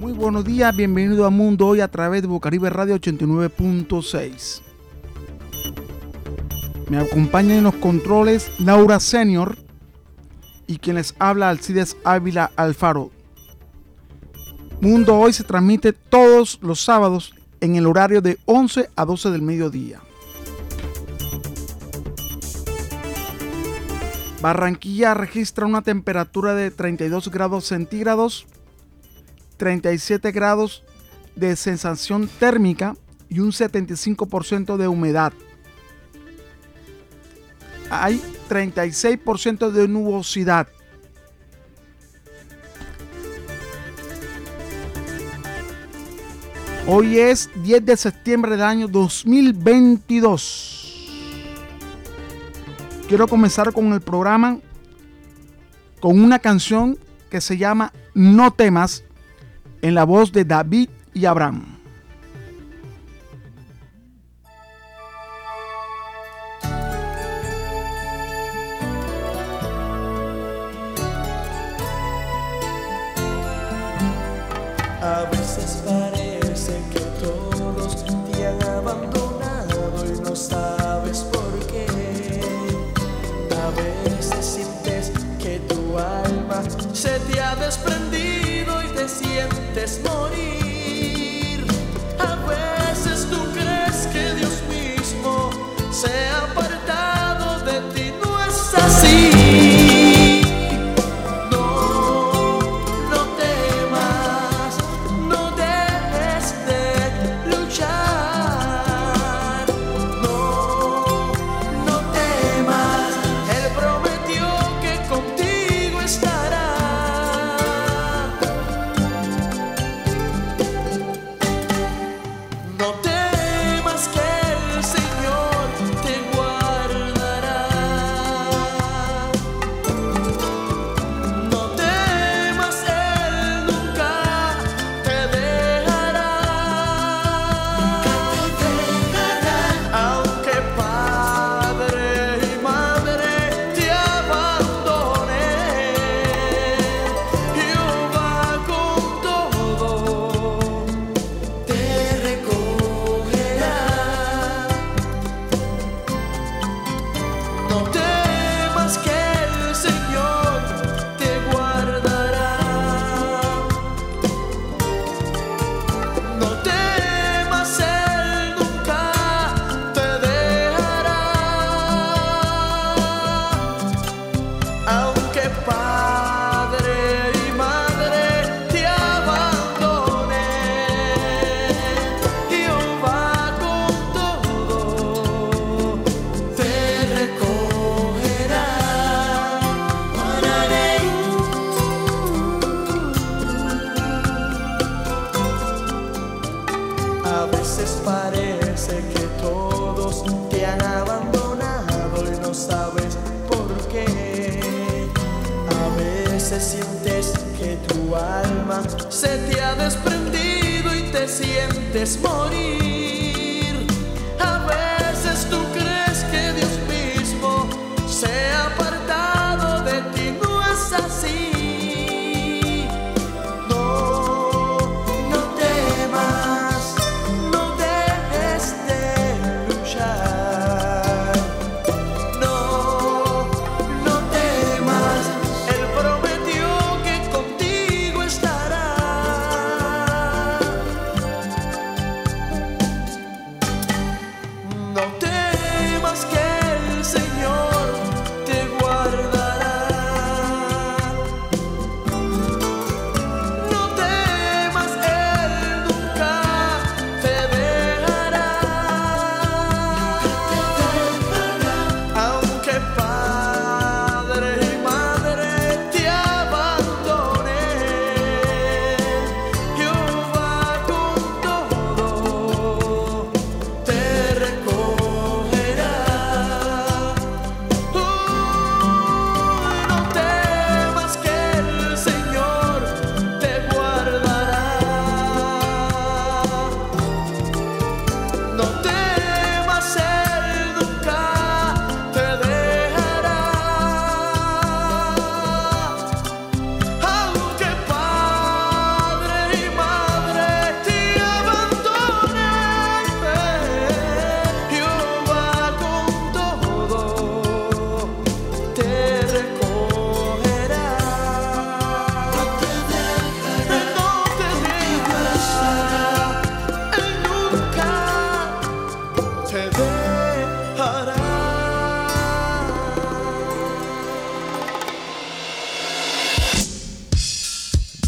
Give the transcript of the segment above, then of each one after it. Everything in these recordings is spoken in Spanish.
Muy buenos días, bienvenido a Mundo Hoy a través de Bocaribe Radio 89.6. Me acompaña en los controles Laura Senior y quien les habla Alcides Ávila Alfaro. Mundo Hoy se transmite todos los sábados en el horario de 11 a 12 del mediodía. Barranquilla registra una temperatura de 32 grados centígrados, 37 grados de sensación térmica y un 75% de humedad. Hay 36% de nubosidad. Hoy es 10 de septiembre del año 2022 quiero comenzar con el programa con una canción que se llama No temas en la voz de David y Abraham. te ha desprendido y te sientes morir. A ver.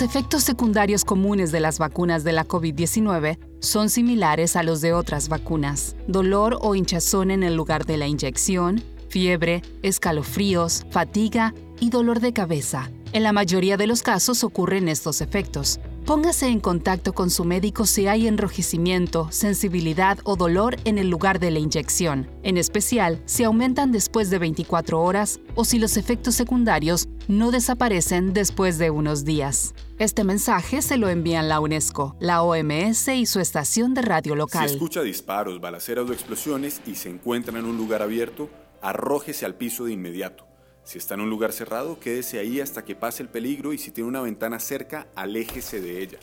Los efectos secundarios comunes de las vacunas de la COVID-19 son similares a los de otras vacunas. Dolor o hinchazón en el lugar de la inyección, fiebre, escalofríos, fatiga y dolor de cabeza. En la mayoría de los casos ocurren estos efectos, Póngase en contacto con su médico si hay enrojecimiento, sensibilidad o dolor en el lugar de la inyección, en especial si aumentan después de 24 horas o si los efectos secundarios no desaparecen después de unos días. Este mensaje se lo envían la UNESCO, la OMS y su estación de radio local. Si escucha disparos, balaceras o explosiones y se encuentra en un lugar abierto, arrójese al piso de inmediato. Si está en un lugar cerrado, quédese ahí hasta que pase el peligro y si tiene una ventana cerca, aléjese de ella.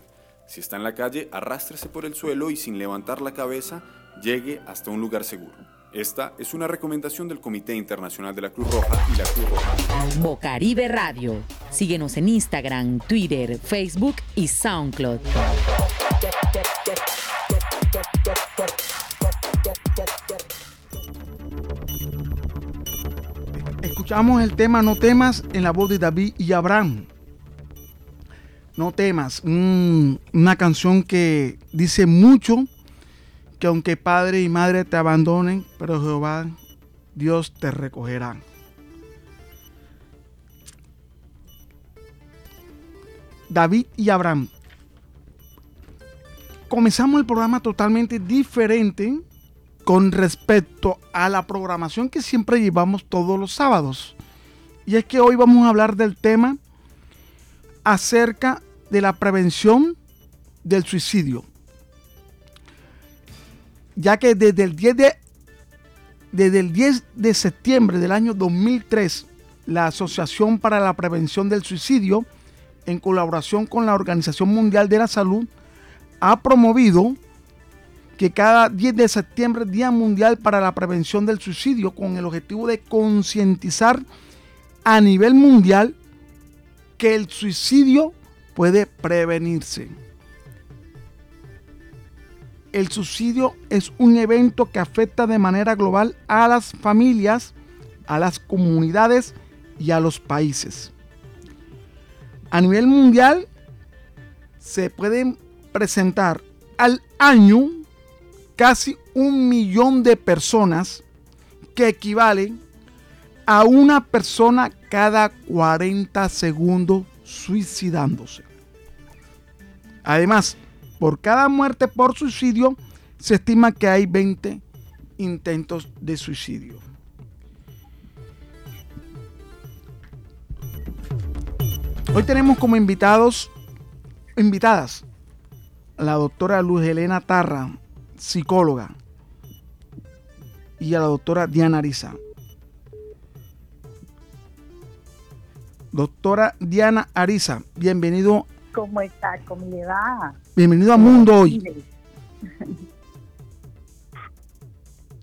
Si está en la calle, arrástrese por el suelo y sin levantar la cabeza, llegue hasta un lugar seguro. Esta es una recomendación del Comité Internacional de la Cruz Roja y la Cruz Roja. Bocaribe Radio. Síguenos en Instagram, Twitter, Facebook y SoundCloud. Escuchamos el tema No temas en la voz de David y Abraham. No temas, una canción que dice mucho que aunque padre y madre te abandonen, pero Jehová, Dios te recogerá. David y Abraham. Comenzamos el programa totalmente diferente con respecto a la programación que siempre llevamos todos los sábados. Y es que hoy vamos a hablar del tema acerca de la prevención del suicidio. Ya que desde el 10 de, desde el 10 de septiembre del año 2003, la Asociación para la Prevención del Suicidio, en colaboración con la Organización Mundial de la Salud, ha promovido que cada 10 de septiembre es Día Mundial para la Prevención del Suicidio con el objetivo de concientizar a nivel mundial que el suicidio puede prevenirse. El suicidio es un evento que afecta de manera global a las familias, a las comunidades y a los países. A nivel mundial se pueden presentar al año casi un millón de personas que equivalen a una persona cada 40 segundos suicidándose. Además, por cada muerte por suicidio se estima que hay 20 intentos de suicidio. Hoy tenemos como invitados, invitadas, la doctora Luz Elena Tarra, psicóloga, y a la doctora Diana Ariza. Doctora Diana Ariza, bienvenido. ¿Cómo está? ¿Cómo le va? Bienvenido a Mundo Hoy.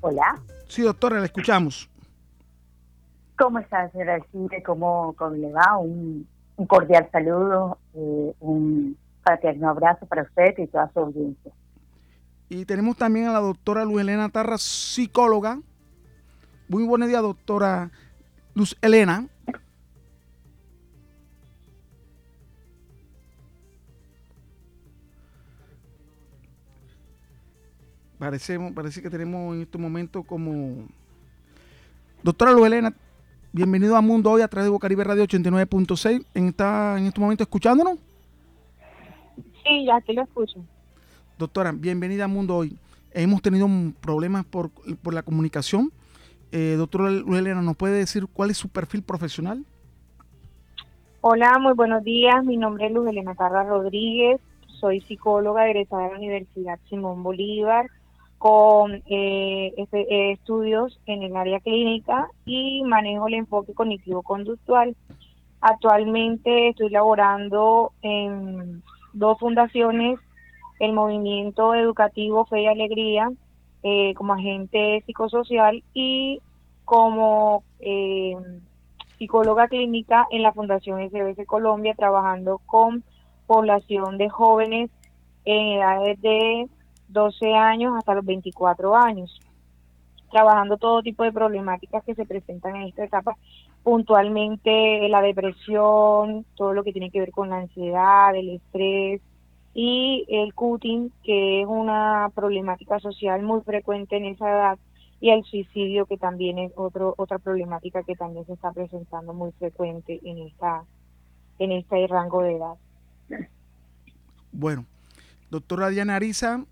Hola. Sí, doctora, la escuchamos. ¿Cómo está, señora Alcide? ¿Cómo, ¿Cómo, le va? Un, cordial saludo, eh, un fraterno abrazo para usted y toda su audiencia. Y tenemos también a la doctora Luz Elena Tarra, psicóloga. Muy buenos días, doctora Luz Elena. Parece, parece que tenemos en este momento como... Doctora Luz Elena, bienvenido a Mundo Hoy a través de Bocaribe Radio 89.6. ¿En, esta, ¿En este momento escuchándonos? Sí, ya te lo escucho. Doctora, bienvenida a Mundo Hoy. Hemos tenido problemas por, la comunicación. Eh, doctora Elena, ¿nos puede decir cuál es su perfil profesional? Hola, muy buenos días. Mi nombre es Luz Elena Carla Rodríguez. Soy psicóloga egresada de la Universidad Simón Bolívar con eh, eh, estudios en el área clínica y manejo el enfoque cognitivo-conductual. Actualmente estoy laborando en dos fundaciones, el Movimiento Educativo Fe y Alegría, eh, como agente psicosocial y como eh, psicóloga clínica en la Fundación SBS Colombia, trabajando con población de jóvenes en edades de 12 años hasta los 24 años, trabajando todo tipo de problemáticas que se presentan en esta etapa puntualmente la depresión, todo lo que tiene que ver con la ansiedad, el estrés y el cutting, que es una problemática social muy frecuente en esa edad, y el suicidio, que también es otro, otra problemática que también se está presentando muy frecuente en esta en este rango de edad. Bueno, doctora Diana Ariza,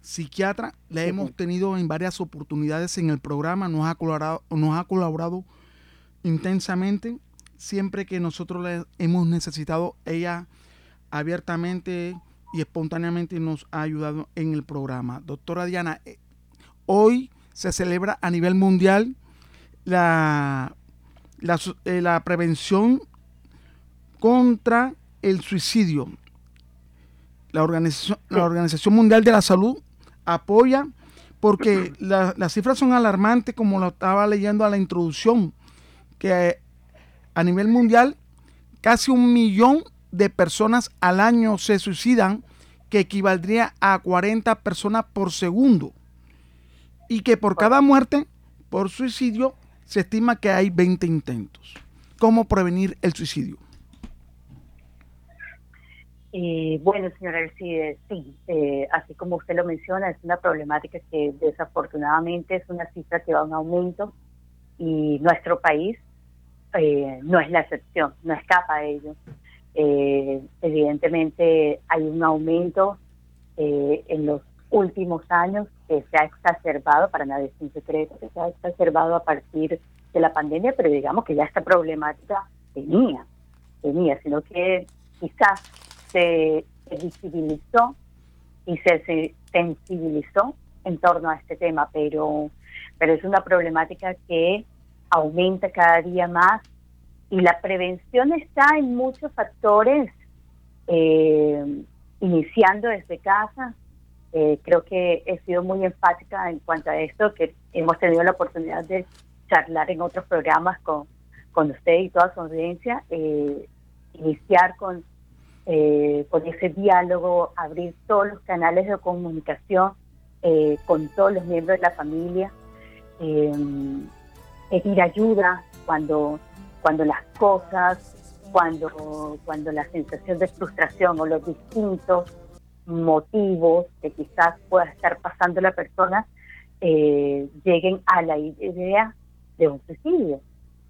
psiquiatra, la hemos tenido en varias oportunidades en el programa, nos ha colaborado, nos ha colaborado intensamente. Siempre que nosotros le hemos necesitado, ella abiertamente y espontáneamente nos ha ayudado en el programa. Doctora Diana, eh, hoy se celebra a nivel mundial la, la, eh, la prevención contra el suicidio. La Organización, la Organización Mundial de la Salud apoya porque las cifras son alarmantes, como lo estaba leyendo a la introducción que a nivel mundial casi un millón de personas al año se suicidan, que equivaldría a 40 personas por segundo. Y que por cada muerte por suicidio se estima que hay 20 intentos. ¿Cómo prevenir el suicidio? Eh, bueno, señora Alcides, sí, eh, así como usted lo menciona, es una problemática que desafortunadamente es una cifra que va un aumento y nuestro país eh, no es la excepción, no escapa a ello. Eh, evidentemente hay un aumento eh, en los últimos años que se ha exacerbado, para nadie es un secreto, que se ha exacerbado a partir de la pandemia, pero digamos que ya esta problemática tenía, tenía, sino que quizás se, visibilizó y se, sensibilizó en torno a este tema, pero, pero es una problemática que aumenta cada día más y la prevención está en muchos factores, eh, iniciando desde casa. Eh, creo que he sido muy enfática en cuanto a esto, que hemos tenido la oportunidad de charlar en otros programas con, con usted y toda su audiencia, eh, iniciar con, con ese diálogo, abrir todos los canales de comunicación con todos los miembros de la familia pedir ayuda cuando, cuando las cosas, cuando, cuando la sensación de frustración o los distintos motivos que quizás pueda estar pasando la persona eh, lleguen a la idea de un suicidio.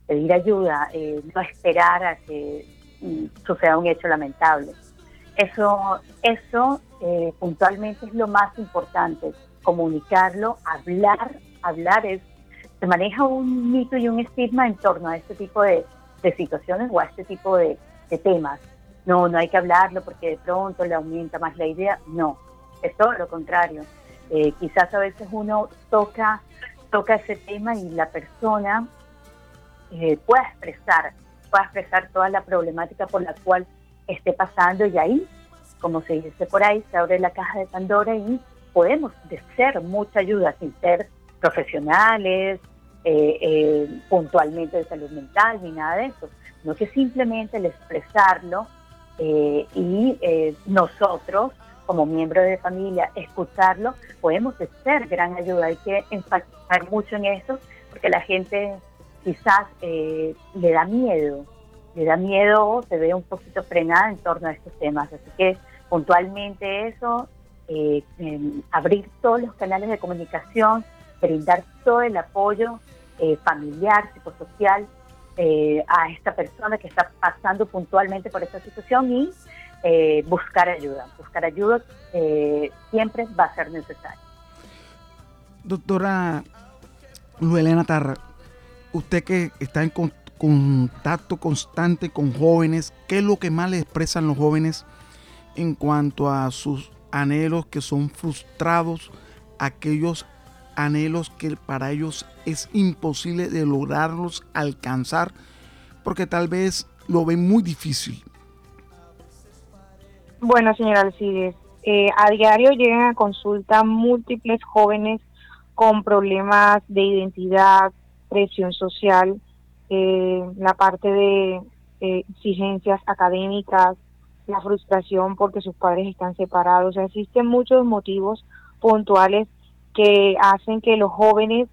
Pedir ayuda, eh, no esperar a que suceda un hecho lamentable. Eso, eso eh, puntualmente es lo más importante, comunicarlo, hablar, hablar es se maneja un mito y un estigma en torno a este tipo de, situaciones o a este tipo de, temas. No, no hay que hablarlo porque de pronto le aumenta más la idea. No, es todo lo contrario. Eh, quizás a veces uno toca, toca ese tema y la persona eh, pueda expresar, pueda expresar toda la problemática por la cual esté pasando y ahí, como se dice por ahí, se abre la caja de Pandora y podemos ser mucha ayuda sin ser profesionales, eh, eh, puntualmente de salud mental ni nada de eso, no que simplemente el expresarlo eh, y nosotros como miembros de familia escucharlo podemos ser gran ayuda. Hay que enfatizar mucho en eso porque la gente quizás le da miedo, le da miedo o se ve un poquito frenada en torno a estos temas. Así que puntualmente eso, abrir todos los canales de comunicación, brindar todo el apoyo eh, familiar, psicosocial eh, a esta persona que está pasando puntualmente por esta situación y eh, buscar ayuda. Buscar ayuda siempre va a ser necesario. Doctora Luelena Tarra, usted que está en contacto constante con jóvenes, ¿qué es lo que más le expresan los jóvenes en cuanto a sus anhelos que son frustrados, aquellos anhelos que para ellos es imposible de lograrlos alcanzar, porque tal vez lo ven muy difícil. Bueno, señora Alcides, eh, a diario llegan a consulta múltiples jóvenes con problemas de identidad, presión social, eh, la parte de eh, exigencias académicas, la frustración porque sus padres están separados. Existen muchos motivos puntuales que hacen que los jóvenes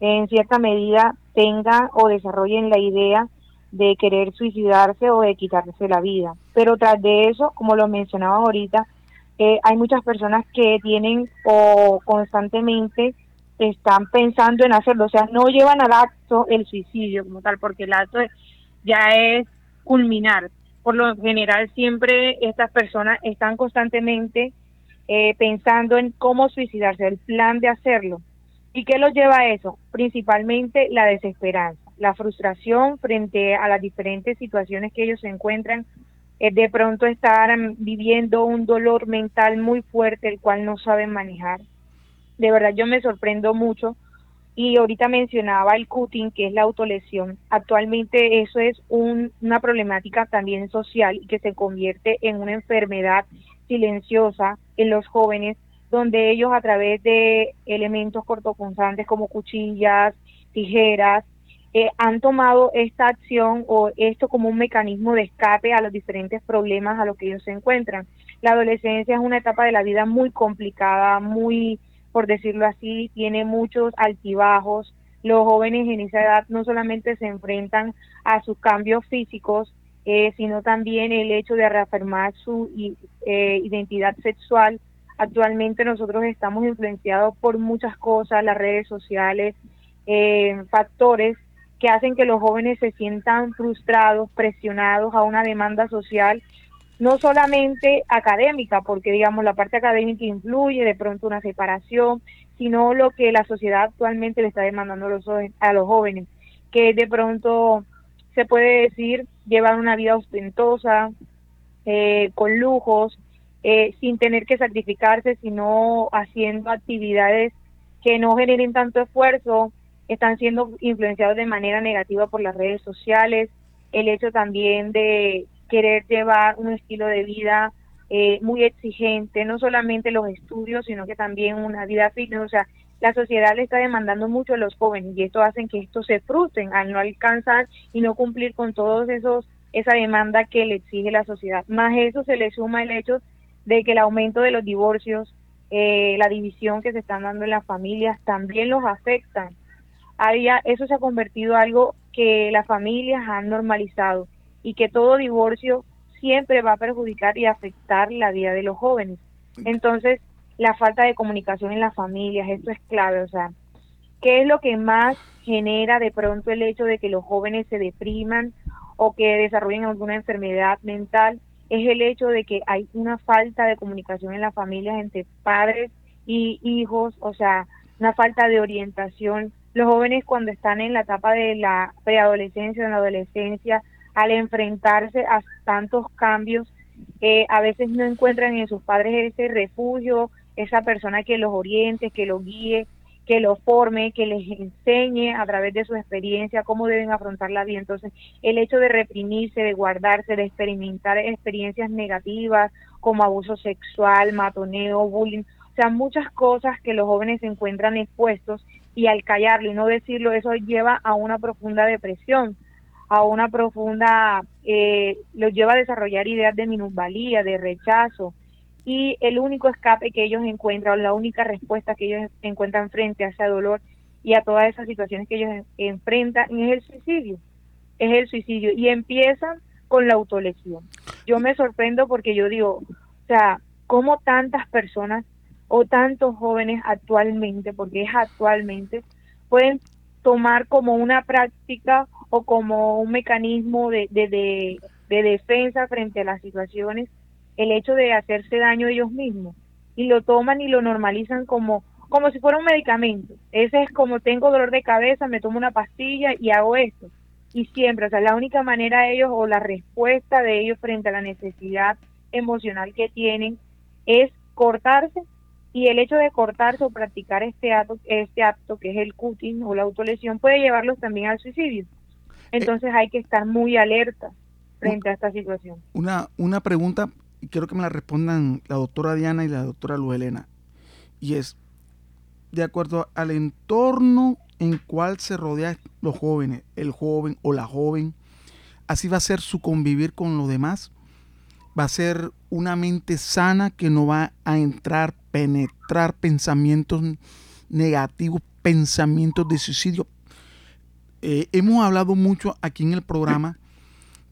en cierta medida tengan o desarrollen la idea de querer suicidarse o de quitarse la vida. Pero tras de eso, como lo mencionaba ahorita, eh, hay muchas personas que tienen o constantemente están pensando en hacerlo, o sea, no llevan al acto el suicidio como tal, porque el acto ya es culminar. Por lo general, siempre estas personas están constantemente eh, pensando en cómo suicidarse, el plan de hacerlo. ¿Y qué los lleva a eso? Principalmente la desesperanza, la frustración frente a las diferentes situaciones que ellos se encuentran, eh, de pronto estar viviendo un dolor mental muy fuerte, el cual no saben manejar de verdad yo me sorprendo mucho. Y ahorita mencionaba el cutting, que es la autolesión. Actualmente eso es una problemática también social y que se convierte en una enfermedad silenciosa en los jóvenes, donde ellos a través de elementos cortopunzantes como cuchillas, tijeras, eh, han tomado esta acción o esto como un mecanismo de escape a los diferentes problemas a los que ellos se encuentran. La adolescencia es una etapa de la vida muy complicada, muy por decirlo así, tiene muchos altibajos. Los jóvenes en esa edad no solamente se enfrentan a sus cambios físicos, eh, sino también el hecho de reafirmar su eh, identidad sexual. Actualmente nosotros estamos influenciados por muchas cosas, las redes sociales, eh, factores que hacen que los jóvenes se sientan frustrados, presionados a una demanda social no solamente académica, porque digamos la parte académica influye de pronto una separación, sino lo que la sociedad actualmente le está demandando a los, a los jóvenes, que de pronto se puede decir llevar una vida ostentosa, eh, con lujos, eh, sin tener que sacrificarse, sino haciendo actividades que no generen tanto esfuerzo, están siendo influenciados de manera negativa por las redes sociales, el hecho también de querer llevar un estilo de vida eh, muy exigente, no solamente los estudios, sino que también una vida fitness. O sea, la sociedad le está demandando mucho a los jóvenes y esto hace que estos se frustren al no alcanzar y no cumplir con todos esos esa demanda que le exige la sociedad. Más eso se le suma el hecho de que el aumento de los divorcios, eh, la división que se están dando en las familias también los afectan. eso se ha convertido en algo que las familias han normalizado y que todo divorcio siempre va a perjudicar y afectar la vida de los jóvenes. Entonces, la falta de comunicación en las familias, esto es clave, o sea, ¿qué es lo que más genera de pronto el hecho de que los jóvenes se depriman o que desarrollen alguna enfermedad mental? Es el hecho de que hay una falta de comunicación en las familias entre padres y hijos, o sea, una falta de orientación. Los jóvenes cuando están en la etapa de la preadolescencia, en la adolescencia, al enfrentarse a tantos cambios, eh, a veces no encuentran en sus padres ese refugio, esa persona que los oriente, que los guíe, que los forme, que les enseñe a través de su experiencia cómo deben afrontar la vida. Entonces, el hecho de reprimirse, de guardarse, de experimentar experiencias negativas como abuso sexual, matoneo, bullying, o sea, muchas cosas que los jóvenes se encuentran expuestos y al callarlo y no decirlo, eso lleva a una profunda depresión a una profunda, eh, los lleva a desarrollar ideas de minusvalía, de rechazo, y el único escape que ellos encuentran, la única respuesta que ellos encuentran frente a ese dolor y a todas esas situaciones que ellos enfrentan es el suicidio, es el suicidio, y empiezan con la autolesión. Yo me sorprendo porque yo digo, o sea, ¿cómo tantas personas o tantos jóvenes actualmente, porque es actualmente, pueden tomar como una práctica o como un mecanismo de, de, de, defensa frente a las situaciones el hecho de hacerse daño ellos mismos y lo toman y lo normalizan como como si fuera un medicamento. Ese es como tengo dolor de cabeza, me tomo una pastilla y hago esto. Y siempre, o sea, la única manera de ellos o la respuesta de ellos frente a la necesidad emocional que tienen es cortarse y el hecho de cortarse o practicar este acto, este acto que es el cutting o la autolesión puede llevarlos también al suicidio. Entonces hay que estar muy alerta. frente a esta situación. Una, una pregunta, y quiero que me la respondan la doctora Diana y la doctora Luz Elena, y es, de acuerdo al entorno en cual se rodean los jóvenes, el joven o la joven, así va a ser su convivir con los demás, va a ser una mente sana que no va a entrar, penetrar pensamientos negativos, pensamientos de suicidio. Eh, hemos hablado mucho aquí en el programa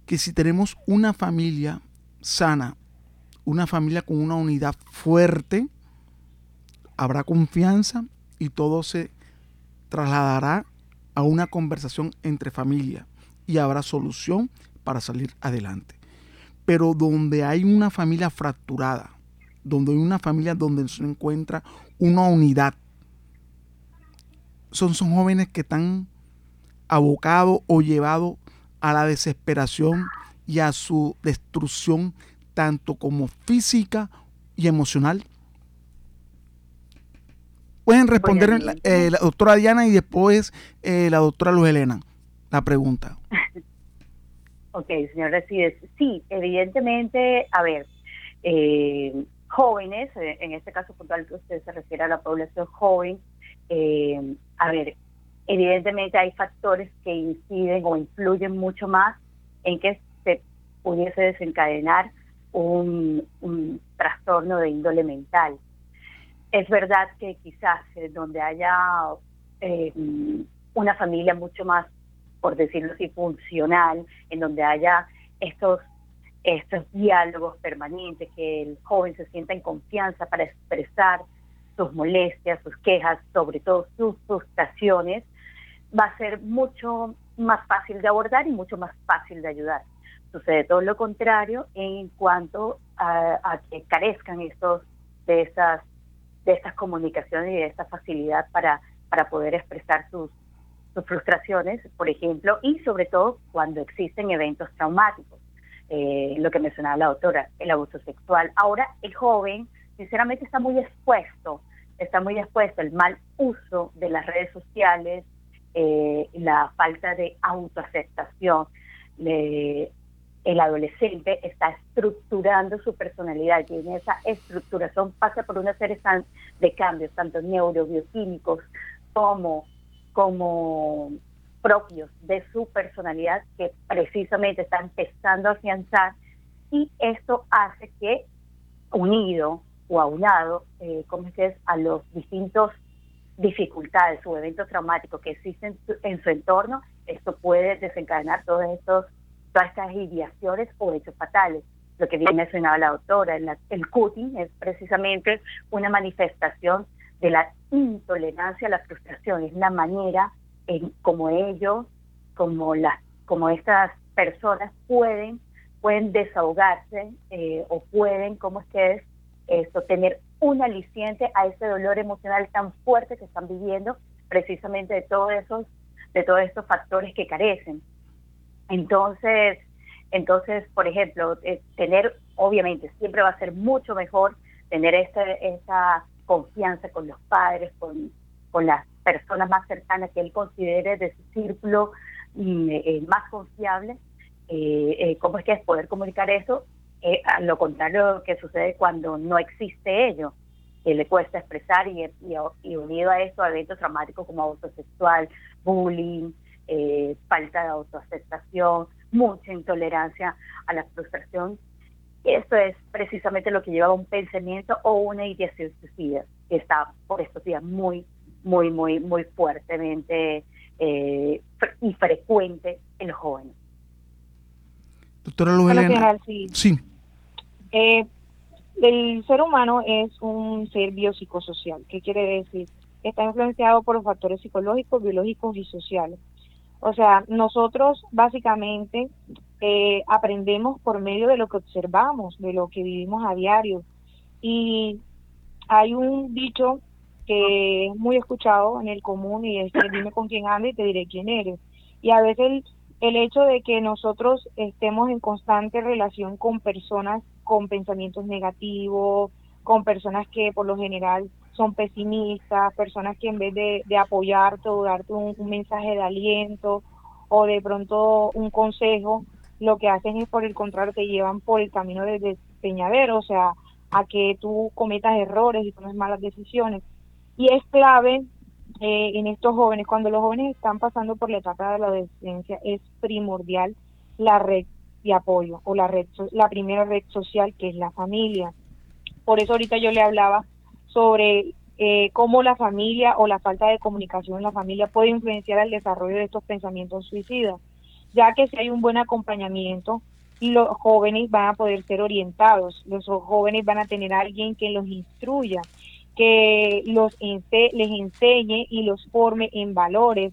que si tenemos una familia sana, una familia con una unidad fuerte, habrá confianza y todo se trasladará a una conversación entre familia y habrá solución para salir adelante. Pero donde hay una familia fracturada, donde hay una familia donde se encuentra una unidad, son, son jóvenes que están abocados o llevados a la desesperación y a su destrucción, tanto como física y emocional. Pueden responder eh, la doctora Diana y después eh, la doctora Luz Elena la pregunta. ok, señor Resides. Sí, evidentemente, a ver, eh, jóvenes, en este caso puntual que usted se refiere a la población joven, a ver, evidentemente hay factores que inciden o influyen mucho más en que se pudiese desencadenar un, trastorno de índole mental. Es verdad que quizás donde haya eh, una familia mucho más, por decirlo así, funcional, en donde haya estos estos diálogos permanentes, que el joven se sienta en confianza para expresar sus molestias, sus quejas, sobre todo sus frustraciones, va a ser mucho más fácil de abordar y mucho más fácil de ayudar. Sucede todo lo contrario en cuanto a, que carezcan estos de estas de estas comunicaciones y de esta facilidad para para poder expresar sus sus frustraciones, por ejemplo, y sobre todo cuando existen eventos traumáticos. Eh, lo que mencionaba la doctora, el abuso sexual. Ahora el joven, sinceramente, está muy expuesto, está muy expuesto al mal uso de las redes sociales, eh, la falta de autoaceptación. El adolescente está estructurando su personalidad y en esa estructuración pasa por una serie de cambios, tanto neurobioquímicos como, como propios de su personalidad que precisamente está empezando a afianzar. Y esto hace que unido o aunado, eh, como es, a los distintos dificultades o eventos traumáticos que existen en su entorno, esto puede desencadenar todos estos, todas estas ideaciones o hechos fatales. Lo que bien mencionaba la doctora, el cutting es precisamente una manifestación de la intolerancia la frustración, es la manera en como ellos, como las, como estas personas pueden, pueden desahogarse eh, o pueden, como ustedes, esto, tener un aliciente a ese dolor emocional tan fuerte que están viviendo, precisamente de todos esos, de todos estos factores que carecen. Entonces, entonces, por ejemplo, eh, tener, obviamente, siempre va a ser mucho mejor tener esa, esa confianza con los padres, con, con las personas más cercanas que él considere de su círculo mm, eh, más confiable. Eh, ¿Cómo es que es poder comunicar eso eh, a lo contrario que sucede cuando no existe ello, que le cuesta expresar y, y, unido a esto a eventos traumáticos como abuso sexual, bullying, eh, falta de autoaceptación, mucha intolerancia a la frustración. Esto es precisamente lo que lleva a un pensamiento o una ideación suicida, que está por estos días muy, muy, muy, muy fuertemente eh, y frecuente en los jóvenes. Doctora Luz sí. Eh, el ser humano es un ser biopsicosocial. ¿Qué quiere decir? Está influenciado por los factores psicológicos, biológicos y sociales. O sea, nosotros básicamente eh, aprendemos por medio de lo que observamos, de lo que vivimos a diario. Y hay un dicho que es muy escuchado en el común y es dime con quién andas y te diré quién eres. Y a veces el hecho de que nosotros estemos en constante relación con personas con pensamientos negativos, con personas que por lo general son pesimistas, personas que en vez de, apoyarte o darte un, mensaje de aliento o de pronto un consejo, lo que hacen es por el contrario te llevan por el camino de despeñadero, o sea, a que tú cometas errores y tomes malas decisiones. Y es clave eh, en estos jóvenes, cuando los jóvenes están pasando por la etapa de la adolescencia, es primordial la red de apoyo o la red la primera red social que es la familia. Por eso ahorita yo le hablaba sobre eh, cómo la familia o la falta de comunicación en la familia puede influenciar el desarrollo de estos pensamientos suicidas, ya que si hay un buen acompañamiento, los jóvenes van a poder ser orientados, los jóvenes van a tener alguien que los instruya, que los les enseñe y los forme en valores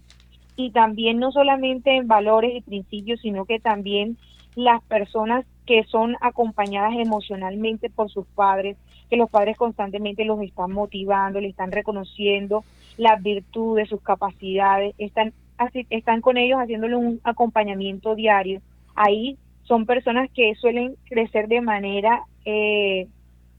y también no solamente en valores y principios, sino que también las personas que son acompañadas emocionalmente por sus padres, que los padres constantemente los están motivando, le están reconociendo las virtudes, sus capacidades, están, así, están con ellos haciéndole un acompañamiento diario. Ahí son personas que suelen crecer de manera eh,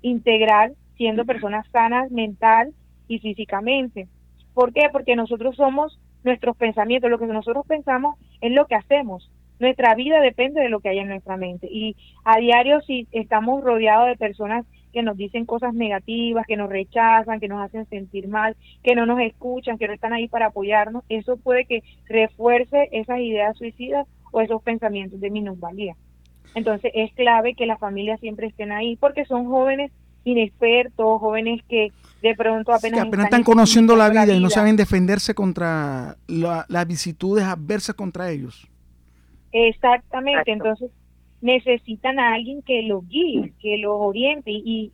integral, siendo personas sanas mental y físicamente. ¿Por qué? Porque nosotros somos nuestros pensamientos, lo que nosotros pensamos es lo que hacemos. Nuestra vida depende de lo que hay en nuestra mente. Y a diario si estamos rodeados de personas que nos dicen cosas negativas, que nos rechazan, que nos hacen sentir mal, que no nos escuchan, que no están ahí para apoyarnos, eso puede que refuerce esas ideas suicidas o esos pensamientos de minusvalía. Entonces es clave que las familias siempre estén ahí porque son jóvenes inexpertos, jóvenes que de pronto apenas, están, conociendo la vida, y no saben defenderse contra las vicitudes adversas contra ellos. Exactamente, entonces necesitan a alguien que los guíe, que los oriente y,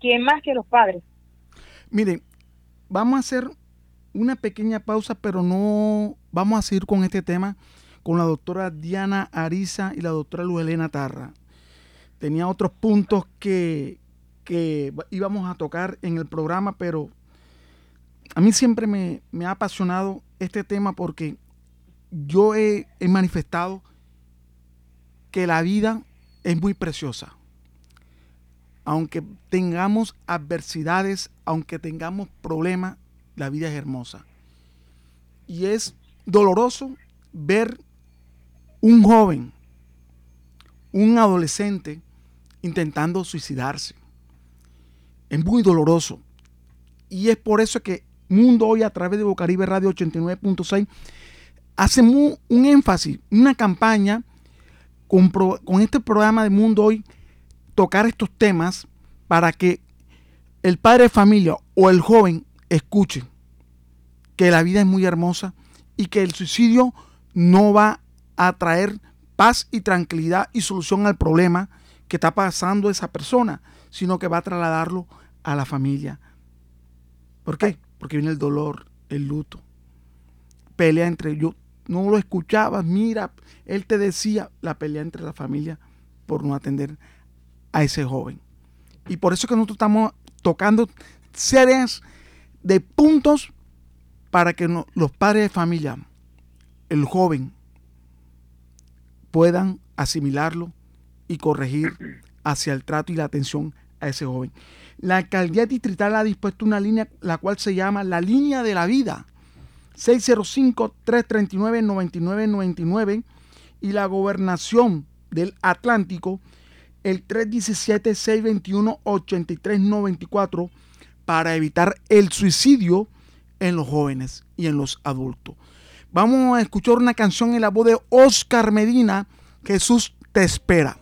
¿quién más que los padres? Miren, vamos a hacer una pequeña pausa, pero no vamos a seguir con este tema con la doctora Diana Ariza y la doctora Luelena Tarra. Tenía otros puntos que, que íbamos a tocar en el programa, pero a mí siempre me, ha apasionado este tema porque yo he, he manifestado que la vida es muy preciosa. Aunque tengamos adversidades, aunque tengamos problemas, la vida es hermosa. Y es doloroso ver un joven, un adolescente intentando suicidarse. Es muy doloroso. Y es por eso que Mundo Hoy a través de Bocaribe Radio 89.6 hace un énfasis, una campaña con, este programa de Mundo Hoy, tocar estos temas para que el padre de familia o el joven escuche que la vida es muy hermosa y que el suicidio no va a traer paz y tranquilidad y solución al problema que está pasando esa persona, sino que va a trasladarlo a la familia. ¿Por qué? Porque viene el dolor, el luto. Pelea entre ellos. No lo escuchabas, mira, él te decía la pelea entre la familia por no atender a ese joven. Y por eso que nosotros estamos tocando series de puntos para que los padres de familia, el joven, puedan asimilarlo y corregir hacia el trato y la atención a ese joven. La alcaldía distrital ha dispuesto una línea la cual se llama la línea de la vida 605-339-9999 y la gobernación del Atlántico el 317-621-8394 para evitar el suicidio en los jóvenes y en los adultos. Vamos a escuchar una canción en la voz de Oscar Medina, Jesús te espera.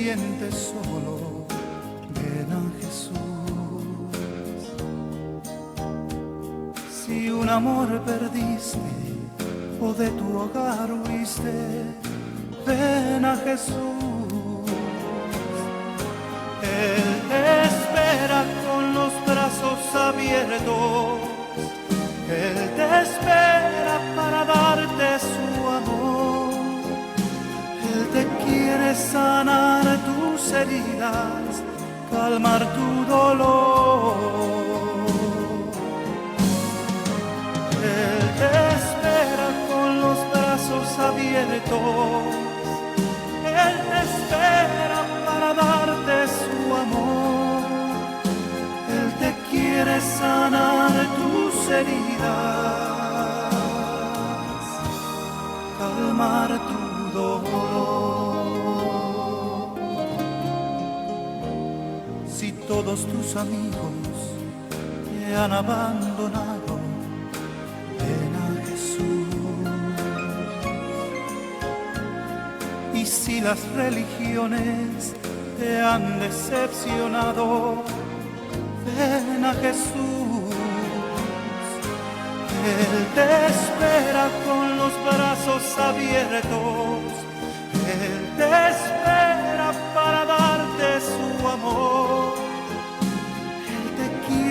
Sientes solo, ven a Jesús. Si un amor perdiste o de tu hogar huiste, ven a Jesús. Él te espera con los brazos abiertos. Él te espera para darte su amor. Él te quiere sanar heridas, calmar tu dolor. Él te espera con los brazos abiertos, Él te espera para darte su amor, Él te quiere sanar tus heridas, calmar tu dolor. Todos tus amigos te han abandonado, ven a Jesús. Y si las religiones te han decepcionado, ven a Jesús. Él te espera con los brazos abiertos.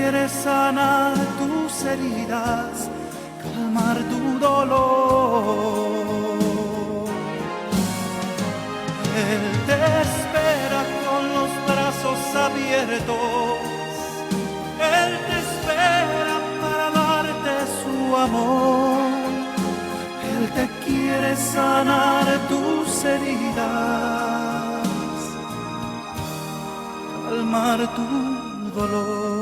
Te quiere sanar tus heridas, calmar tu dolor. Él te espera con los brazos abiertos. Él te espera para darte su amor. Él te quiere sanar tus heridas, calmar tu dolor.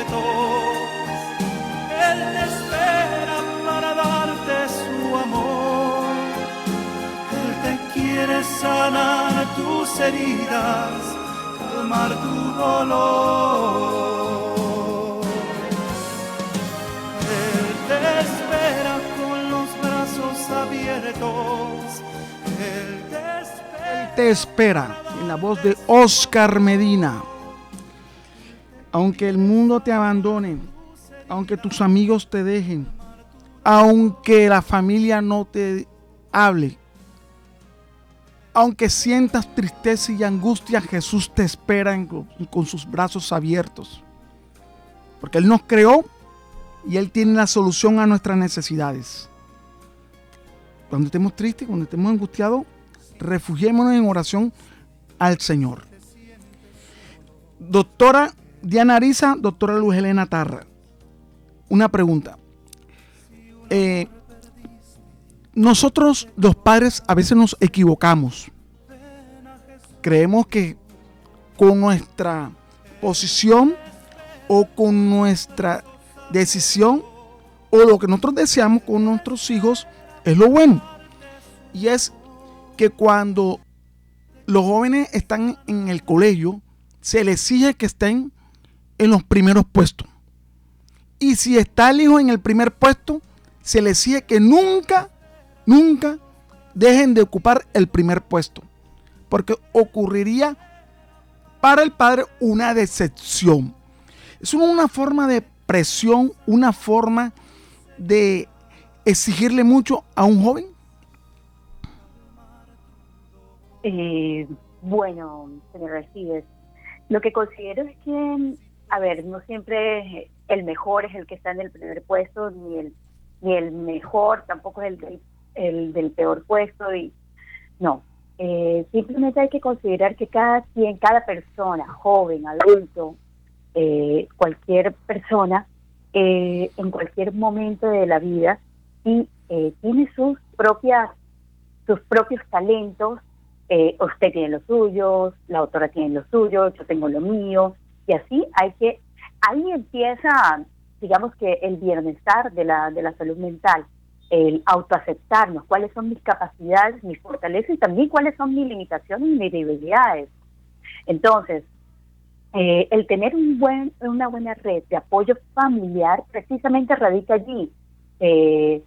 Él te espera para darte su amor. Él te quiere sanar tus heridas, calmar tu dolor. Él te espera con los brazos abiertos. Él te espera. te espera en la voz de Oscar Medina. Aunque el mundo te abandone, aunque tus amigos te dejen, aunque la familia no te hable, aunque sientas tristeza y angustia, Jesús te espera con sus brazos abiertos. Porque Él nos creó y Él tiene la solución a nuestras necesidades. Cuando estemos tristes, cuando estemos angustiados, refugiémonos en oración al Señor. Doctora Diana Ariza, doctora Luz Helena Tarra. Una pregunta. Eh, nosotros los padres a veces nos equivocamos. Creemos que con nuestra posición o con nuestra decisión o lo que nosotros deseamos con nuestros hijos es lo bueno. Y es que cuando los jóvenes están en el colegio, se les exige que estén en los primeros puestos. Y si está el hijo en el primer puesto, se les exige que nunca, nunca dejen de ocupar el primer puesto. Porque ocurriría para el padre una decepción. Es una forma de presión, una forma de exigirle mucho a un joven. Eh, bueno, señor Alcides, lo que considero es que, a ver, no siempre el mejor es el que está en el primer puesto, ni el, ni el mejor tampoco es el del el del peor puesto y no. Eh, simplemente hay que considerar que cada quien, cada persona, joven, adulto, eh, cualquier persona, eh, en cualquier momento de la vida, y tiene sus propias, sus propios talentos. usted tiene los suyos, la autora tiene los suyos, yo tengo lo mío, y así hay que, ahí empieza, digamos que el bienestar de la, de la salud mental el autoaceptarnos, cuáles son mis capacidades, mis fortalezas y también cuáles son mis limitaciones y mis debilidades. Entonces, eh, el tener un buen, una buena red de apoyo familiar precisamente radica allí. Eh,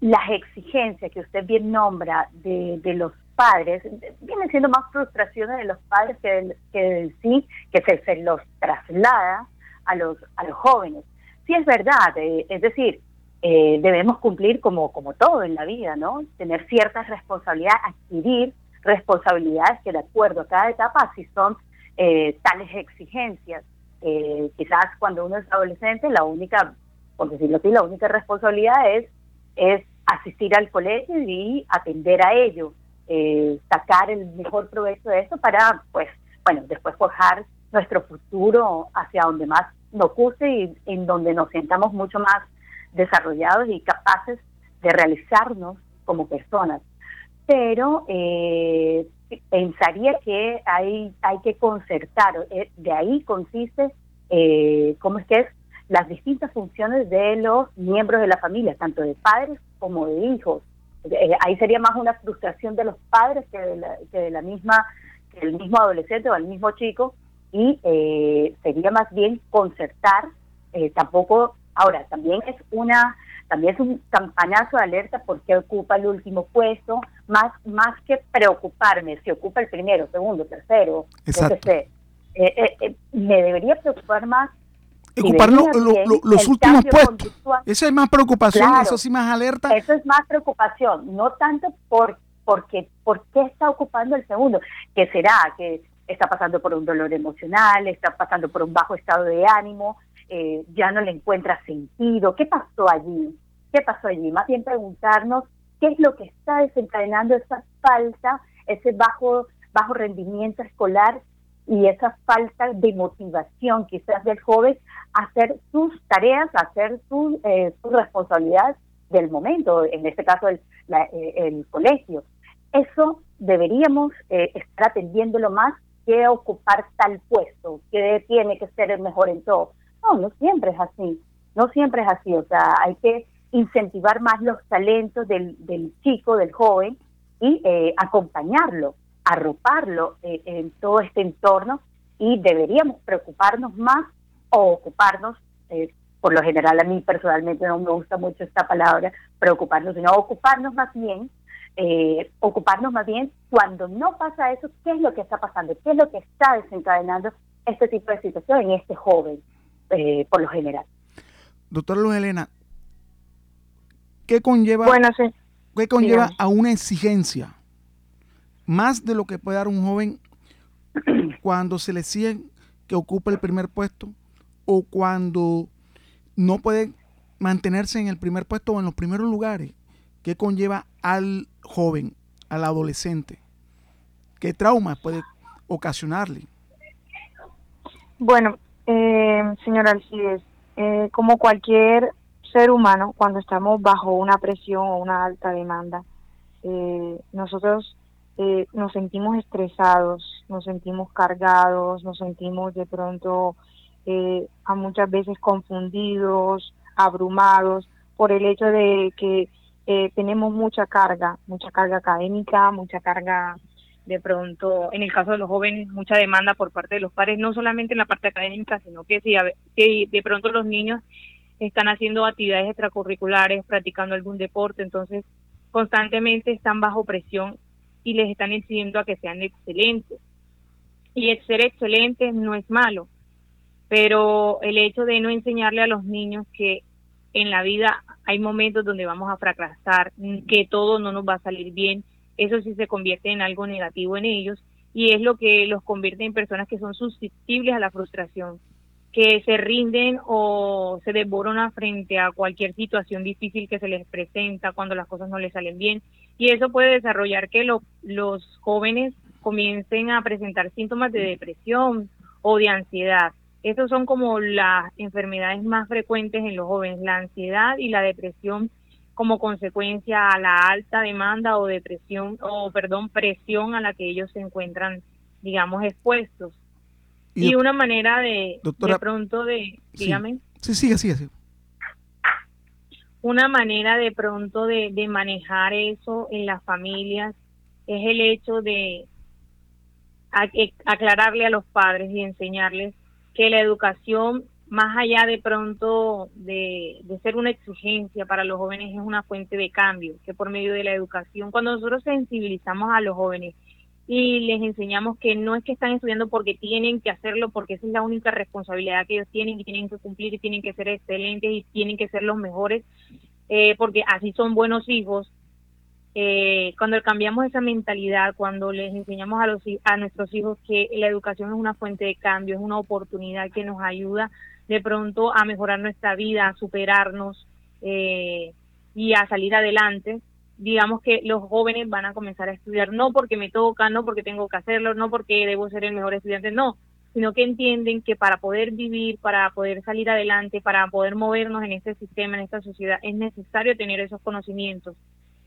las exigencias que usted bien nombra de, de los padres, vienen siendo más frustraciones de los padres que, que sí, que se, los traslada a los, a los jóvenes. Sí es verdad, eh, es decir, eh, debemos cumplir como, como todo en la vida, ¿no? Tener ciertas responsabilidades, adquirir responsabilidades que de acuerdo a cada etapa, si son eh, tales exigencias. Eh, quizás cuando uno es adolescente, la única, por decirlo así, la única responsabilidad es, es asistir al colegio y atender a ello, sacar el mejor provecho de eso para, pues, bueno, después forjar nuestro futuro hacia donde más nos guste y en donde nos sentamos mucho más desarrollados y capaces de realizarnos como personas. Pero eh, pensaría que hay, hay que concertar, eh, de ahí consiste, eh, ¿cómo es que es? Las distintas funciones de los miembros de la familia, tanto de padres como de hijos. Eh, ahí sería más una frustración de los padres que de la, que de la misma, que del mismo adolescente o del mismo chico, y sería más bien concertar, tampoco Ahora, también es una también es un campanazo de alerta porque ocupa el último puesto, más más que preocuparme si ocupa el primero, segundo, tercero, Exacto. Eh, eh, eh, me debería preocupar más ocupar los últimos puestos. Esa es más preocupación, eso sí más alerta. Eso es más preocupación, no tanto por porque por qué está ocupando el segundo, que será que está pasando por un dolor emocional, está pasando por un bajo estado de ánimo, eh, ya no le encuentra sentido. ¿Qué pasó allí? ¿Qué pasó allí? Más bien preguntarnos qué es lo que está desencadenando esa falta, ese bajo, bajo rendimiento escolar y esa falta de motivación quizás del joven a hacer sus tareas, a hacer sus eh, su responsabilidades del momento, en este caso el, eh, el colegio. Eso deberíamos estar atendiéndolo más que ocupar tal puesto, que tiene que ser el mejor en todo. No, no siempre es así, no siempre es así, o sea, hay que incentivar más los talentos del, del chico, del joven, y eh, acompañarlo, arroparlo eh, en todo este entorno y deberíamos preocuparnos más o ocuparnos, eh, por lo general a mí personalmente no me gusta mucho esta palabra, preocuparnos, sino ocuparnos más bien, ocuparnos más bien cuando no pasa eso, qué es lo que está pasando, qué es lo que está desencadenando este tipo de situación en este joven. Eh, por lo general. Doctora Luz Elena, ¿qué conlleva, ¿qué conlleva a una exigencia? Más de lo que puede dar un joven cuando se le sigue que ocupa el primer puesto o cuando no puede mantenerse en el primer puesto o en los primeros lugares. ¿Qué conlleva al joven, al adolescente? ¿Qué trauma puede ocasionarle? Bueno, eh, señora Alcides, eh, como cualquier ser humano, cuando estamos bajo una presión o una alta demanda, eh, nosotros eh, nos sentimos estresados, nos sentimos cargados, nos sentimos de pronto a muchas veces confundidos, abrumados por el hecho de que tenemos mucha carga, mucha carga académica, mucha carga de pronto, en el caso de los jóvenes, mucha demanda por parte de los padres, no solamente en la parte académica, sino que si, si de pronto los niños están haciendo actividades extracurriculares, practicando algún deporte, entonces constantemente están bajo presión y les están exigiendo a que sean excelentes. Y ser excelentes no es malo, pero el hecho de no enseñarle a los niños que en la vida hay momentos donde vamos a fracasar, que todo no nos va a salir bien, eso sí se convierte en algo negativo en ellos y es lo que los convierte en personas que son susceptibles a la frustración, que se rinden o se desboronan frente a cualquier situación difícil que se les presenta cuando las cosas no les salen bien. Y eso puede desarrollar que los jóvenes comiencen a presentar síntomas de depresión o de ansiedad. Esas son como las enfermedades más frecuentes en los jóvenes, la ansiedad y la depresión como consecuencia a la alta demanda o depresión o perdón, presión a la que ellos se encuentran, digamos, expuestos. Y, una manera de de pronto de, dígame. Sí, sí, sí, sí. Una manera de pronto de, de manejar eso en las familias es el hecho de aclararle a los padres y enseñarles que la educación, más allá de pronto de, ser una exigencia para los jóvenes, es una fuente de cambio, que por medio de la educación, cuando nosotros sensibilizamos a los jóvenes y les enseñamos que no es que están estudiando porque tienen que hacerlo, porque esa es la única responsabilidad que ellos tienen y tienen que cumplir y tienen que ser excelentes y tienen que ser los mejores, eh, porque así son buenos hijos, eh, cuando cambiamos esa mentalidad, cuando les enseñamos a, los, a nuestros hijos que la educación es una fuente de cambio, es una oportunidad que nos ayuda de pronto a mejorar nuestra vida, a superarnos eh, y a salir adelante, digamos que los jóvenes van a comenzar a estudiar no porque me toca, no porque tengo que hacerlo, no porque debo ser el mejor estudiante, no, sino que entienden que para poder vivir, para poder salir adelante, para poder movernos en este sistema, en esta sociedad, es necesario tener esos conocimientos.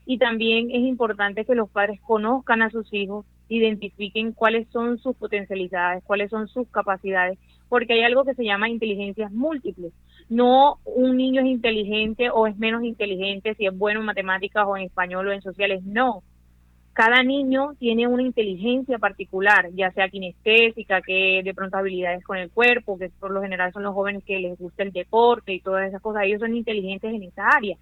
Y también es importante que los padres conozcan a sus hijos, identifiquen cuáles son sus potencialidades, cuáles son sus capacidades, porque hay algo que se llama inteligencias múltiples. No un niño es inteligente o es menos inteligente si es bueno en matemáticas o en español o en sociales, no. Cada niño tiene una inteligencia particular, ya sea kinestésica, que de pronto habilidades con el cuerpo, que por lo general son los jóvenes que les gusta el deporte y todas esas cosas, ellos son inteligentes en esa área.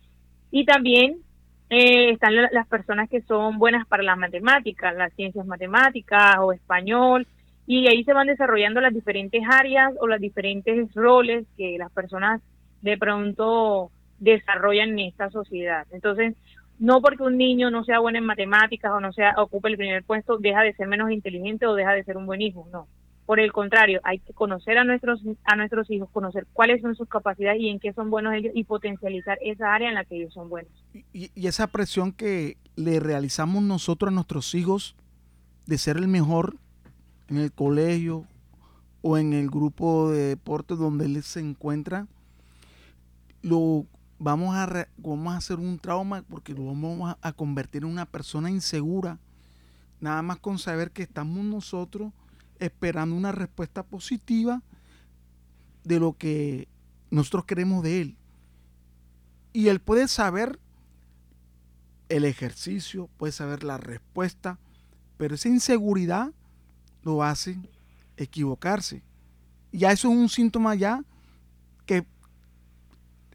Y también eh, están las personas que son buenas para las matemáticas, las ciencias matemáticas o español, y ahí se van desarrollando las diferentes áreas o los diferentes roles que las personas de pronto desarrollan en esta sociedad. Entonces, no porque un niño no sea bueno en matemáticas o no sea ocupe el primer puesto, deja de ser menos inteligente o deja de ser un buen hijo, no. Por el contrario, hay que conocer a nuestros, a nuestros hijos, conocer cuáles son sus capacidades y en qué son buenos ellos y potencializar esa área en la que ellos son buenos. Y, esa presión que le realizamos nosotros a nuestros hijos de ser el mejor en el colegio o en el grupo de deporte donde él se encuentra, lo vamos a, vamos a hacer un trauma porque lo vamos a convertir en una persona insegura, nada más con saber que estamos nosotros esperando una respuesta positiva de lo que nosotros queremos de Él. Y Él puede saber el ejercicio, puede saber la respuesta, pero esa inseguridad lo hace equivocarse. Ya eso es un síntoma ya que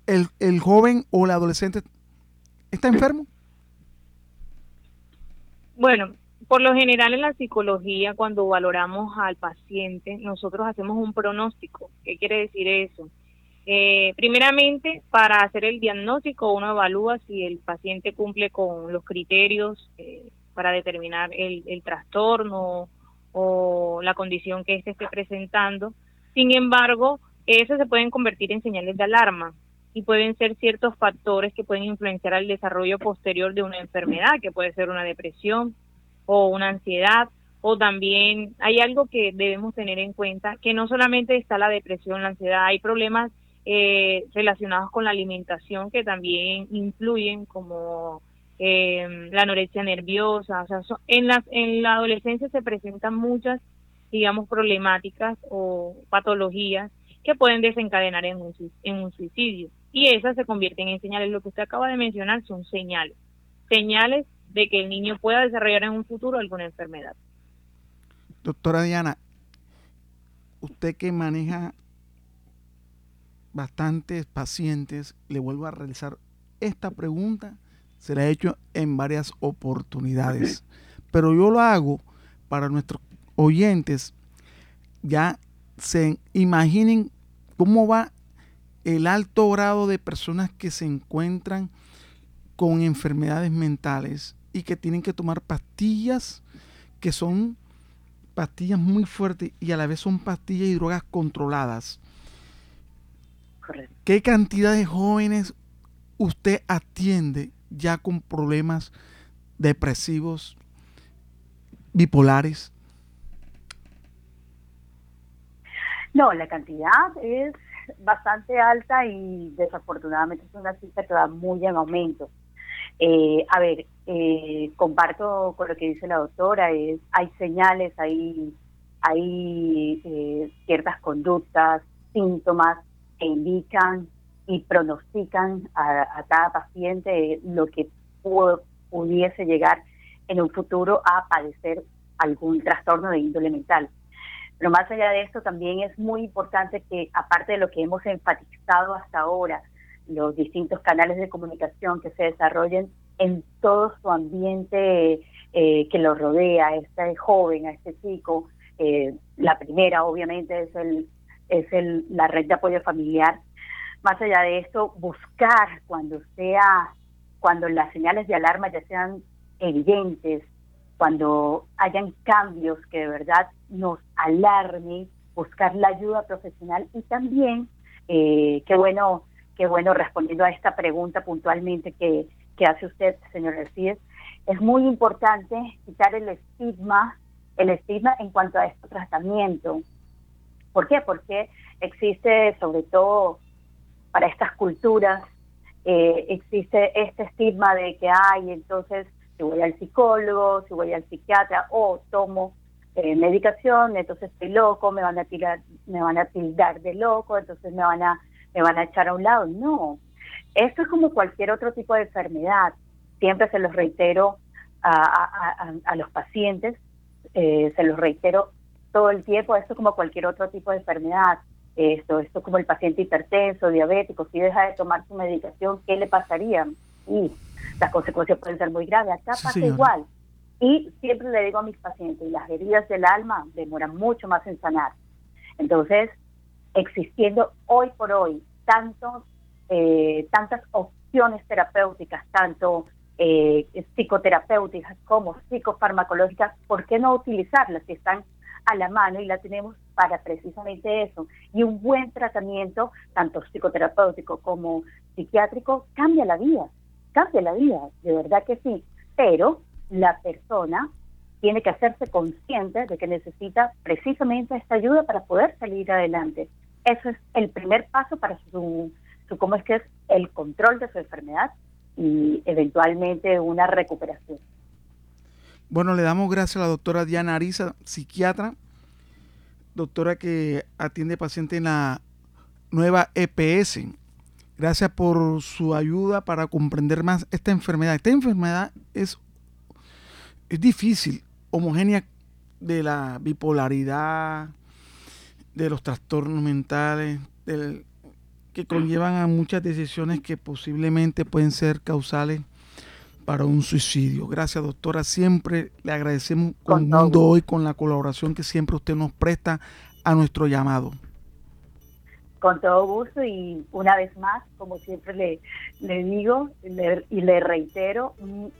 el, el joven o el adolescente está enfermo. Bueno, por lo general en la psicología, cuando valoramos al paciente, nosotros hacemos un pronóstico. ¿Qué quiere decir eso? Eh, primeramente, para hacer el diagnóstico, uno evalúa si el paciente cumple con los criterios eh, para determinar el, el, trastorno o la condición que éste esté presentando. Sin embargo, esos se pueden convertir en señales de alarma y pueden ser ciertos factores que pueden influenciar al desarrollo posterior de una enfermedad, que puede ser una depresión, o una ansiedad o también hay algo que debemos tener en cuenta, que no solamente está la depresión, la ansiedad, hay problemas eh, relacionados con la alimentación que también influyen como eh, la anorexia nerviosa, o sea, en, la, en la adolescencia se presentan muchas, digamos, problemáticas o patologías que pueden desencadenar en un, en un suicidio. Y esas se convierten en señales. Lo que usted acaba de mencionar son señales. Señales de que el niño pueda desarrollar en un futuro alguna enfermedad. Doctora Diana, usted que maneja bastantes pacientes, le vuelvo a realizar esta pregunta, se la he hecho en varias oportunidades, pero yo lo hago para nuestros oyentes, ya se imaginen cómo va el alto grado de personas que se encuentran con enfermedades mentales y que tienen que tomar pastillas que son pastillas muy fuertes y a la vez son pastillas y drogas controladas. ¿Qué cantidad de jóvenes usted atiende ya con problemas depresivos, bipolares? No, la cantidad es bastante alta y desafortunadamente es una cifra que va muy en aumento. Eh, a ver, eh, comparto con lo que dice la doctora, es, hay señales, hay, hay eh, ciertas conductas, síntomas que indican y pronostican a, cada paciente lo que pudiese llegar en un futuro a padecer algún trastorno de índole mental. Pero más allá de esto, también es muy importante que, aparte de lo que hemos enfatizado hasta ahora, los distintos canales de comunicación que se desarrollen en todo su ambiente eh, que lo rodea, a este joven, a este chico. Eh, la primera, obviamente, es el es el, la red de apoyo familiar. Más allá de esto, buscar cuando sea, cuando las señales de alarma ya sean evidentes, cuando hayan cambios que de verdad nos alarmen, buscar la ayuda profesional y también, eh, qué bueno, qué bueno respondiendo a esta pregunta puntualmente que, que hace usted, señor García, es muy importante quitar el estigma, el estigma en cuanto a este tratamiento. ¿Por qué? Porque existe, sobre todo para estas culturas, eh, existe este estigma de que hay, entonces, si voy al psicólogo, si voy al psiquiatra o tomo eh, medicación, entonces estoy loco, me van a tirar, me van a tildar de loco, entonces me van a, me van a echar a un lado. No, esto es como cualquier otro tipo de enfermedad. Siempre se los reitero a, los pacientes, eh, se los reitero todo el tiempo, esto es como cualquier otro tipo de enfermedad. Esto, esto como el paciente hipertenso, diabético, si deja de tomar su medicación, ¿qué le pasaría? Y las consecuencias pueden ser muy graves. Acá pasa igual. Y siempre le digo a mis pacientes, las heridas del alma demoran mucho más en sanar. Entonces, existiendo hoy por hoy tantos eh, tantas opciones terapéuticas, tanto eh, psicoterapéuticas como psicofarmacológicas, ¿por qué no utilizarlas si están a la mano y la tenemos para precisamente eso? Y un buen tratamiento, tanto psicoterapéutico como psiquiátrico, cambia la vida, cambia la vida, de verdad que sí, pero la persona tiene que hacerse consciente de que necesita precisamente esta ayuda para poder salir adelante. Eso es el primer paso para su cómo es que es el control de su enfermedad y eventualmente una recuperación. Bueno, le damos gracias a la doctora Diana Ariza, psiquiatra, doctora que atiende pacientes en la nueva EPS. Gracias por su ayuda para comprender más esta enfermedad. Esta enfermedad es, es difícil, homogénea de la bipolaridad, de los trastornos mentales, del que conllevan a muchas decisiones que posiblemente pueden ser causales para un suicidio. Gracias, doctora. Siempre le agradecemos con, Mundo Hoy, con la colaboración que siempre usted nos presta a nuestro llamado. Con todo gusto y una vez más, como siempre le, le digo y le reitero,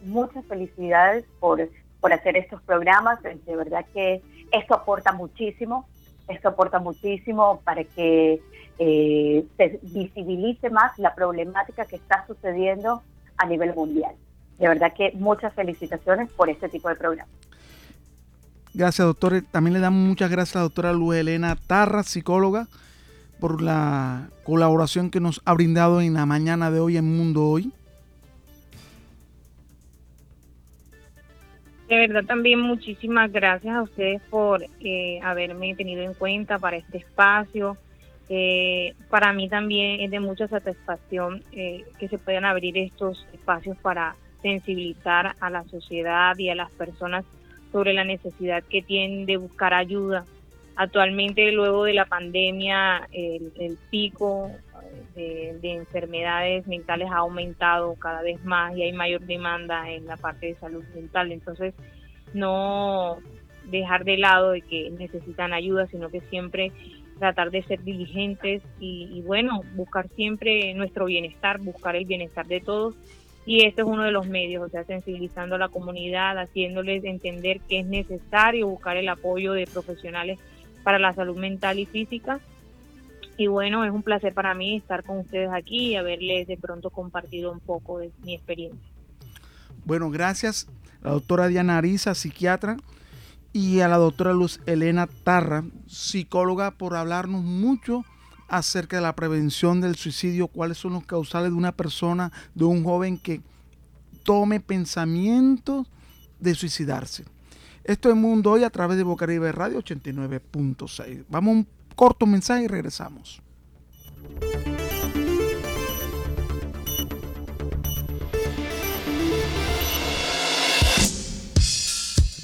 muchas felicidades por, por hacer estos programas. De verdad que esto aporta muchísimo, esto aporta muchísimo para que eh, se visibilice más la problemática que está sucediendo a nivel mundial. De verdad que muchas felicitaciones por este tipo de programa. Gracias, doctor. También le damos muchas gracias a la doctora Luz Elena Tarra, psicóloga, por la colaboración que nos ha brindado en la mañana de hoy en Mundo Hoy. De verdad también muchísimas gracias a ustedes por eh, haberme tenido en cuenta para este espacio, eh, para mí también es de mucha satisfacción eh, que se puedan abrir estos espacios para sensibilizar a la sociedad y a las personas sobre la necesidad que tienen de buscar ayuda. Actualmente, luego de la pandemia, el, pico de, de, enfermedades mentales ha aumentado cada vez más y hay mayor demanda en la parte de salud mental. Entonces, no dejar de lado de que necesitan ayuda, sino que siempre tratar de ser diligentes y, bueno, buscar siempre nuestro bienestar, buscar el bienestar de todos. Y este es uno de los medios, o sea, sensibilizando a la comunidad, haciéndoles entender que es necesario buscar el apoyo de profesionales para la salud mental y física. y bueno, es un placer para mí estar con ustedes aquí y haberles de pronto compartido un poco de mi experiencia. Bueno, gracias a la doctora Diana Ariza, psiquiatra, y a la doctora Luz Elena Tarra, psicóloga, por hablarnos mucho acerca de la prevención del suicidio, cuáles son los causales de una persona, de un joven que tome pensamientos de suicidarse. Esto es Mundo Hoy a través de Bocaribe Radio 89.6. Vamos a un corto mensaje y regresamos.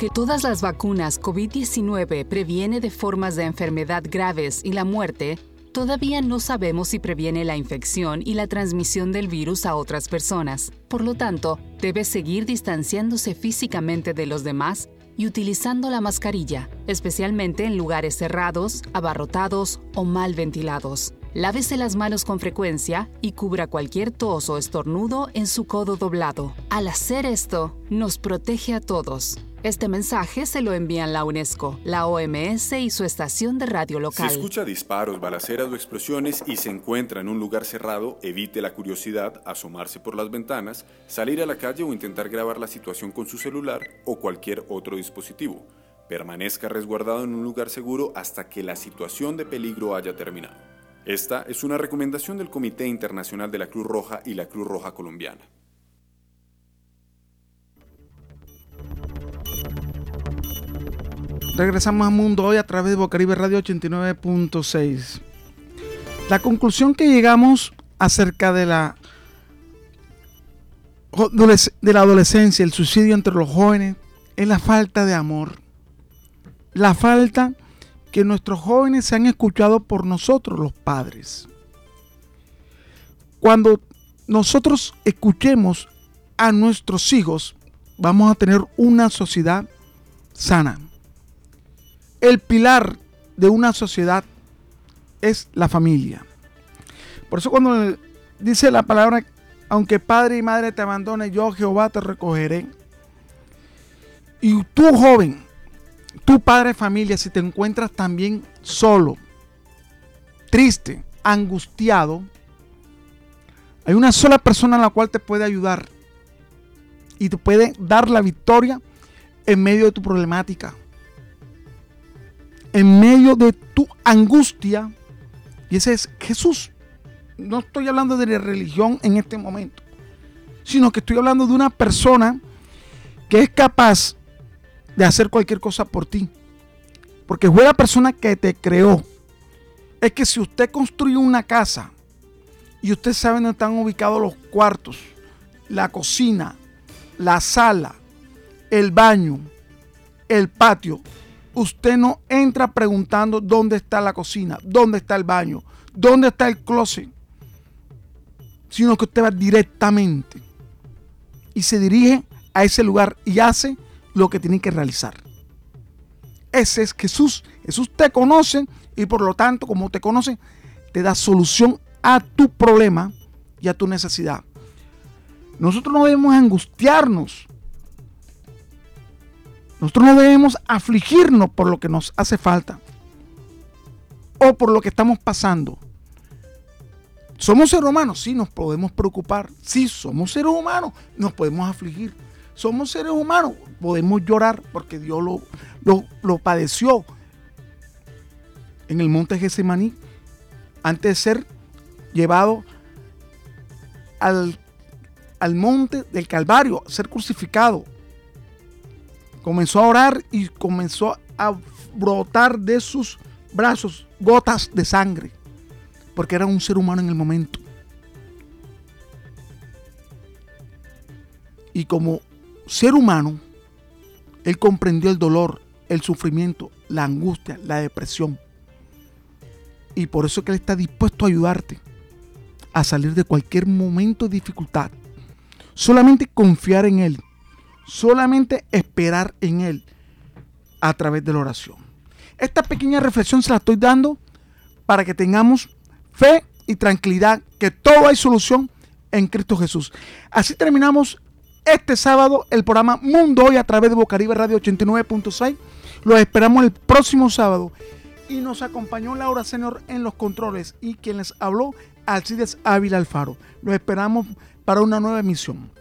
Aunque todas las vacunas COVID-19 previene de formas de enfermedad graves y la muerte, todavía no sabemos si previene la infección y la transmisión del virus a otras personas. Por lo tanto, debe seguir distanciándose físicamente de los demás y utilizando la mascarilla, especialmente en lugares cerrados, abarrotados o mal ventilados. Lávese las manos con frecuencia y cubra cualquier tos o estornudo en su codo doblado. Al hacer esto, nos protege a todos. Este mensaje se lo envían la UNESCO, la OMS y su estación de radio local. Si escucha disparos, balaceras o explosiones y se encuentra en un lugar cerrado, evite la curiosidad, asomarse por las ventanas, salir a la calle o intentar grabar la situación con su celular o cualquier otro dispositivo. Permanezca resguardado en un lugar seguro hasta que la situación de peligro haya terminado. Esta es una recomendación del Comité Internacional de la Cruz Roja y la Cruz Roja Colombiana. Regresamos a Mundo Hoy a través de Bocaribe Radio 89.6. La conclusión que llegamos acerca de la, de la adolescencia, el suicidio entre los jóvenes, es la falta de amor. La falta que nuestros jóvenes sean escuchados por nosotros, los padres. Cuando nosotros escuchemos a nuestros hijos, vamos a tener una sociedad sana el pilar de una sociedad es la familia. Por eso cuando dice la palabra, aunque padre y madre te abandone, yo Jehová te recogeré. Y tú joven, tu padre familia, si te encuentras también solo, triste, angustiado, hay una sola persona a la cual te puede ayudar y te puede dar la victoria en medio de tu problemática en medio de tu angustia. Y ese es Jesús. No estoy hablando de la religión en este momento, sino que estoy hablando de una persona que es capaz de hacer cualquier cosa por ti. Porque fue la persona que te creó. Es que si usted construye una casa y usted sabe dónde están ubicados los cuartos, la cocina, la sala, el baño, el patio, usted no entra preguntando dónde está la cocina, dónde está el baño, dónde está el closet, sino que usted va directamente y se dirige a ese lugar y hace lo que tiene que realizar. Ese es Jesús. Jesús te conoce y por lo tanto, como te conoce, te da solución a tu problema y a tu necesidad. Nosotros no debemos angustiarnos nosotros no debemos afligirnos por lo que nos hace falta o por lo que estamos pasando. Somos seres humanos, sí, nos podemos preocupar. Sí, somos seres humanos, nos podemos afligir. Somos seres humanos, podemos llorar porque Dios lo, lo, padeció en el monte Getsemaní antes de ser llevado al, al monte del Calvario, ser crucificado comenzó a orar y comenzó a brotar de sus brazos gotas de sangre, porque era un ser humano en el momento. Y como ser humano, él comprendió el dolor, el sufrimiento, la angustia, la depresión. Y por eso que Él está dispuesto a ayudarte a salir de cualquier momento de dificultad. Solamente confiar en Él. Solamente esperar en Él a través de la oración. Esta pequeña reflexión se la estoy dando para que tengamos fe y tranquilidad que todo hay solución en Cristo Jesús. Así terminamos este sábado el programa Mundo Hoy a través de Bocaribe Radio 89.6. Los esperamos el próximo sábado. Y nos acompañó Laura Senior en los controles y quien les habló, Alcides Ávila Alfaro. Los esperamos para una nueva emisión.